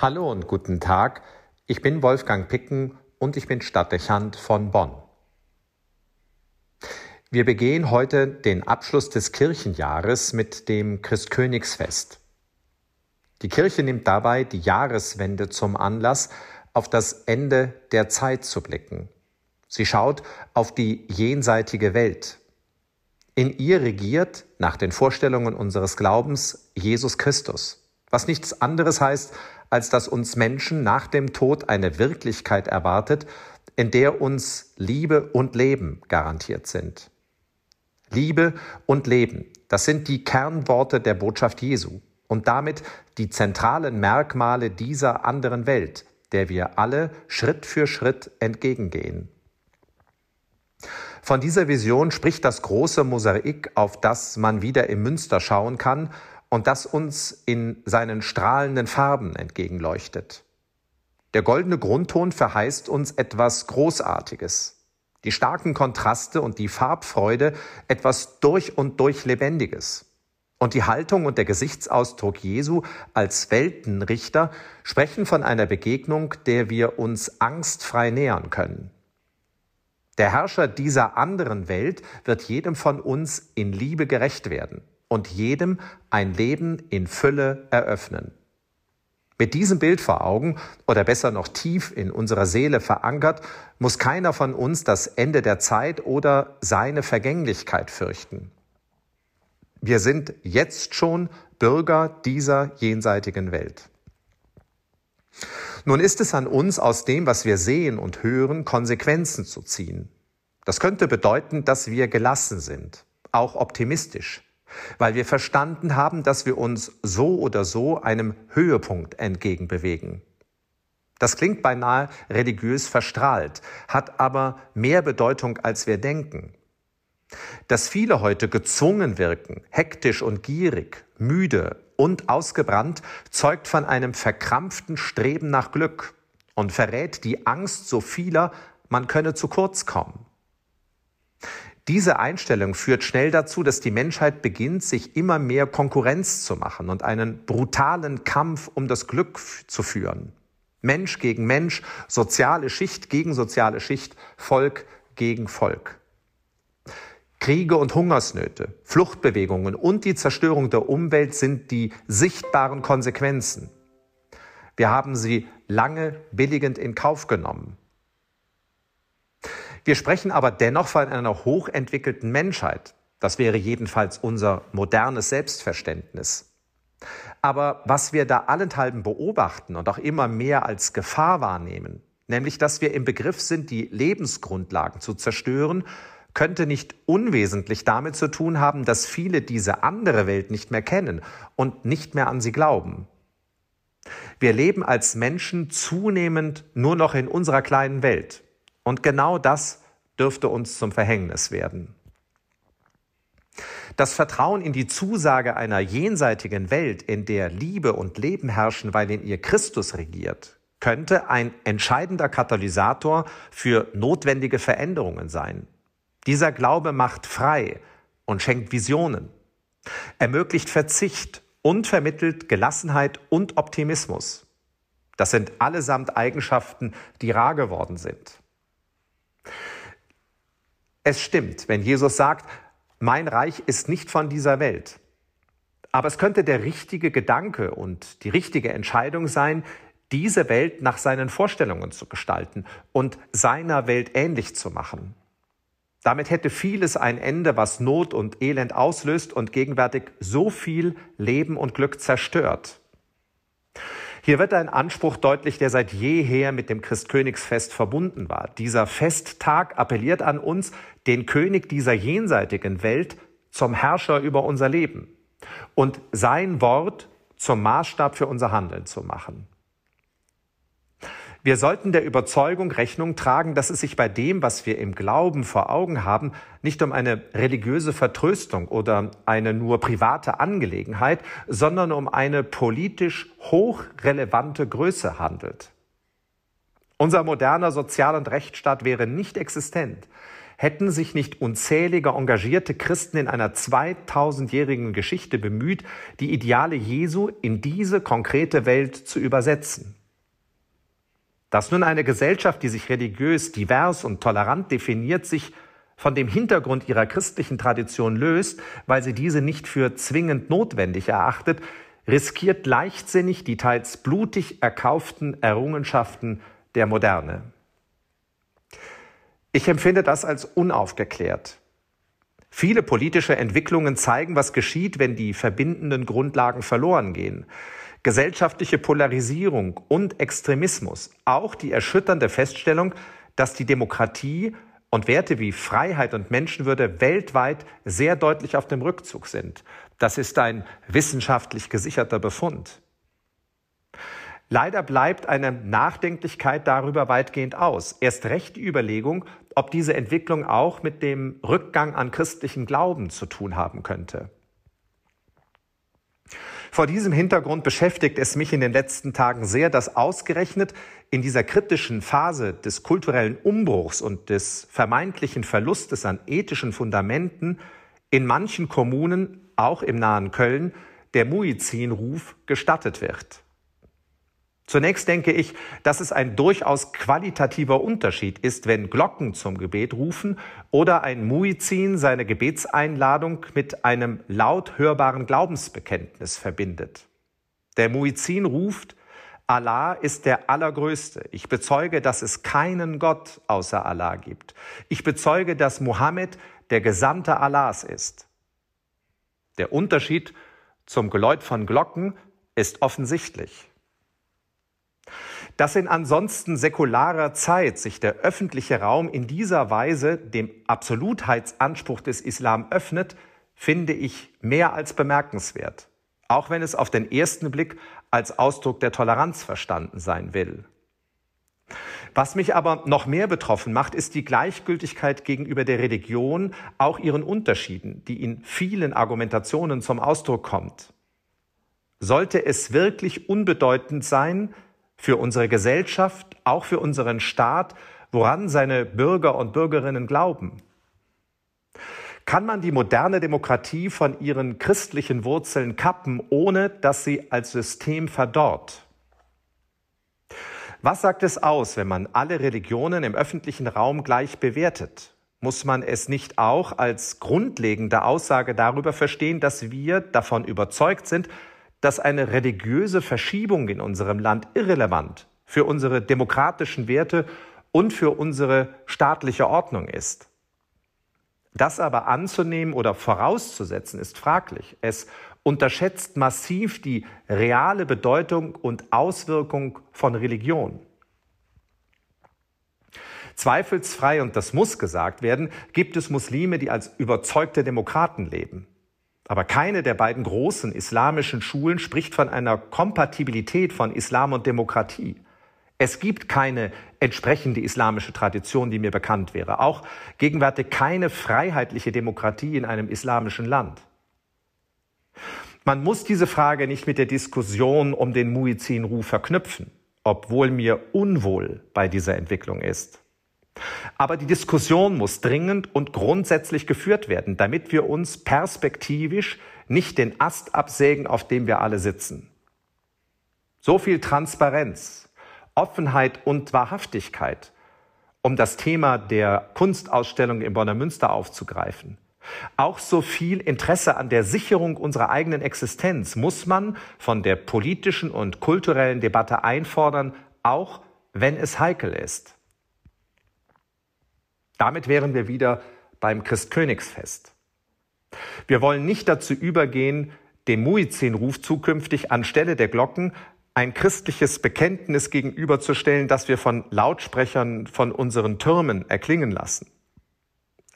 Hallo und guten Tag. Ich bin Wolfgang Picken und ich bin Stadtdechant von Bonn. Wir begehen heute den Abschluss des Kirchenjahres mit dem Christkönigsfest. Die Kirche nimmt dabei die Jahreswende zum Anlass, auf das Ende der Zeit zu blicken. Sie schaut auf die jenseitige Welt. In ihr regiert, nach den Vorstellungen unseres Glaubens, Jesus Christus, was nichts anderes heißt, als dass uns Menschen nach dem Tod eine Wirklichkeit erwartet, in der uns Liebe und Leben garantiert sind. Liebe und Leben, das sind die Kernworte der Botschaft Jesu und damit die zentralen Merkmale dieser anderen Welt, der wir alle Schritt für Schritt entgegengehen. Von dieser Vision spricht das große Mosaik, auf das man wieder im Münster schauen kann und das uns in seinen strahlenden Farben entgegenleuchtet. Der goldene Grundton verheißt uns etwas Großartiges. Die starken Kontraste und die Farbfreude etwas durch und durch Lebendiges. Und die Haltung und der Gesichtsausdruck Jesu als Weltenrichter sprechen von einer Begegnung, der wir uns angstfrei nähern können. Der Herrscher dieser anderen Welt wird jedem von uns in Liebe gerecht werden und jedem ein Leben in Fülle eröffnen. Mit diesem Bild vor Augen oder besser noch tief in unserer Seele verankert, muss keiner von uns das Ende der Zeit oder seine Vergänglichkeit fürchten. Wir sind jetzt schon Bürger dieser jenseitigen Welt. Nun ist es an uns, aus dem, was wir sehen und hören, Konsequenzen zu ziehen. Das könnte bedeuten, dass wir gelassen sind, auch optimistisch, weil wir verstanden haben, dass wir uns so oder so einem Höhepunkt entgegenbewegen. Das klingt beinahe religiös verstrahlt, hat aber mehr Bedeutung, als wir denken. Dass viele heute gezwungen wirken, hektisch und gierig, müde und ausgebrannt, zeugt von einem verkrampften Streben nach Glück und verrät die Angst so vieler, man könne zu kurz kommen. Diese Einstellung führt schnell dazu, dass die Menschheit beginnt, sich immer mehr Konkurrenz zu machen und einen brutalen Kampf um das Glück zu führen. Mensch gegen Mensch, soziale Schicht gegen soziale Schicht, Volk gegen Volk. Kriege und Hungersnöte, Fluchtbewegungen und die Zerstörung der Umwelt sind die sichtbaren Konsequenzen. Wir haben sie lange billigend in Kauf genommen. Wir sprechen aber dennoch von einer hochentwickelten Menschheit. Das wäre jedenfalls unser modernes Selbstverständnis. Aber was wir da allenthalben beobachten und auch immer mehr als Gefahr wahrnehmen, nämlich dass wir im Begriff sind, die Lebensgrundlagen zu zerstören, könnte nicht unwesentlich damit zu tun haben, dass viele diese andere Welt nicht mehr kennen und nicht mehr an sie glauben. Wir leben als Menschen zunehmend nur noch in unserer kleinen Welt. Und genau das dürfte uns zum Verhängnis werden. Das Vertrauen in die Zusage einer jenseitigen Welt, in der Liebe und Leben herrschen, weil in ihr Christus regiert, könnte ein entscheidender Katalysator für notwendige Veränderungen sein. Dieser Glaube macht frei und schenkt Visionen, ermöglicht Verzicht und vermittelt Gelassenheit und Optimismus. Das sind allesamt Eigenschaften, die rar geworden sind. Es stimmt, wenn Jesus sagt, mein Reich ist nicht von dieser Welt. Aber es könnte der richtige Gedanke und die richtige Entscheidung sein, diese Welt nach seinen Vorstellungen zu gestalten und seiner Welt ähnlich zu machen. Damit hätte vieles ein Ende, was Not und Elend auslöst und gegenwärtig so viel Leben und Glück zerstört. Hier wird ein Anspruch deutlich, der seit jeher mit dem Christkönigsfest verbunden war. Dieser Festtag appelliert an uns, den König dieser jenseitigen Welt zum Herrscher über unser Leben und sein Wort zum Maßstab für unser Handeln zu machen. Wir sollten der Überzeugung Rechnung tragen, dass es sich bei dem, was wir im Glauben vor Augen haben, nicht um eine religiöse Vertröstung oder eine nur private Angelegenheit, sondern um eine politisch hochrelevante Größe handelt. Unser moderner Sozial- und Rechtsstaat wäre nicht existent, hätten sich nicht unzählige engagierte Christen in einer 2000-jährigen Geschichte bemüht, die Ideale Jesu in diese konkrete Welt zu übersetzen. Dass nun eine Gesellschaft, die sich religiös, divers und tolerant definiert, sich von dem Hintergrund ihrer christlichen Tradition löst, weil sie diese nicht für zwingend notwendig erachtet, riskiert leichtsinnig die teils blutig erkauften Errungenschaften der Moderne. Ich empfinde das als unaufgeklärt. Viele politische Entwicklungen zeigen, was geschieht, wenn die verbindenden Grundlagen verloren gehen. Gesellschaftliche Polarisierung und Extremismus, auch die erschütternde Feststellung, dass die Demokratie und Werte wie Freiheit und Menschenwürde weltweit sehr deutlich auf dem Rückzug sind. Das ist ein wissenschaftlich gesicherter Befund. Leider bleibt eine Nachdenklichkeit darüber weitgehend aus. Erst recht die Überlegung, ob diese Entwicklung auch mit dem Rückgang an christlichen Glauben zu tun haben könnte. Vor diesem Hintergrund beschäftigt es mich in den letzten Tagen sehr, dass ausgerechnet in dieser kritischen Phase des kulturellen Umbruchs und des vermeintlichen Verlustes an ethischen Fundamenten in manchen Kommunen, auch im nahen Köln, der Muizin-Ruf gestattet wird. Zunächst denke ich, dass es ein durchaus qualitativer Unterschied ist, wenn Glocken zum Gebet rufen oder ein Muizin seine Gebetseinladung mit einem laut hörbaren Glaubensbekenntnis verbindet. Der Muizin ruft, Allah ist der Allergrößte. Ich bezeuge, dass es keinen Gott außer Allah gibt. Ich bezeuge, dass Mohammed der Gesandte Allahs ist. Der Unterschied zum Geläut von Glocken ist offensichtlich. Dass in ansonsten säkularer Zeit sich der öffentliche Raum in dieser Weise dem Absolutheitsanspruch des Islam öffnet, finde ich mehr als bemerkenswert, auch wenn es auf den ersten Blick als Ausdruck der Toleranz verstanden sein will. Was mich aber noch mehr betroffen macht, ist die Gleichgültigkeit gegenüber der Religion, auch ihren Unterschieden, die in vielen Argumentationen zum Ausdruck kommt. Sollte es wirklich unbedeutend sein, für unsere Gesellschaft, auch für unseren Staat, woran seine Bürger und Bürgerinnen glauben. Kann man die moderne Demokratie von ihren christlichen Wurzeln kappen, ohne dass sie als System verdorrt? Was sagt es aus, wenn man alle Religionen im öffentlichen Raum gleich bewertet? Muss man es nicht auch als grundlegende Aussage darüber verstehen, dass wir davon überzeugt sind, dass eine religiöse Verschiebung in unserem Land irrelevant für unsere demokratischen Werte und für unsere staatliche Ordnung ist. Das aber anzunehmen oder vorauszusetzen ist fraglich. Es unterschätzt massiv die reale Bedeutung und Auswirkung von Religion. Zweifelsfrei, und das muss gesagt werden, gibt es Muslime, die als überzeugte Demokraten leben. Aber keine der beiden großen islamischen Schulen spricht von einer Kompatibilität von Islam und Demokratie. Es gibt keine entsprechende islamische Tradition, die mir bekannt wäre. Auch gegenwärtig keine freiheitliche Demokratie in einem islamischen Land. Man muss diese Frage nicht mit der Diskussion um den Muizin-Ruf verknüpfen, obwohl mir unwohl bei dieser Entwicklung ist. Aber die Diskussion muss dringend und grundsätzlich geführt werden, damit wir uns perspektivisch nicht den Ast absägen, auf dem wir alle sitzen. So viel Transparenz, Offenheit und Wahrhaftigkeit, um das Thema der Kunstausstellung im Bonner Münster aufzugreifen. Auch so viel Interesse an der Sicherung unserer eigenen Existenz muss man von der politischen und kulturellen Debatte einfordern, auch wenn es heikel ist. Damit wären wir wieder beim Christkönigsfest. Wir wollen nicht dazu übergehen, dem Muizin-Ruf zukünftig anstelle der Glocken ein christliches Bekenntnis gegenüberzustellen, das wir von Lautsprechern von unseren Türmen erklingen lassen.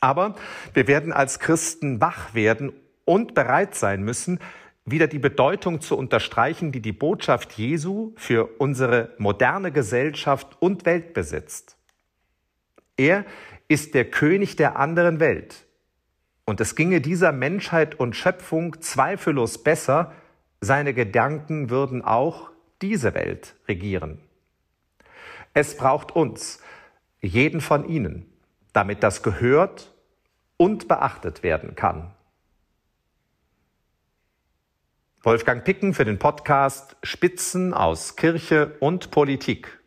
Aber wir werden als Christen wach werden und bereit sein müssen, wieder die Bedeutung zu unterstreichen, die die Botschaft Jesu für unsere moderne Gesellschaft und Welt besitzt. Er ist der König der anderen Welt. Und es ginge dieser Menschheit und Schöpfung zweifellos besser, seine Gedanken würden auch diese Welt regieren. Es braucht uns, jeden von Ihnen, damit das gehört und beachtet werden kann. Wolfgang Picken für den Podcast Spitzen aus Kirche und Politik.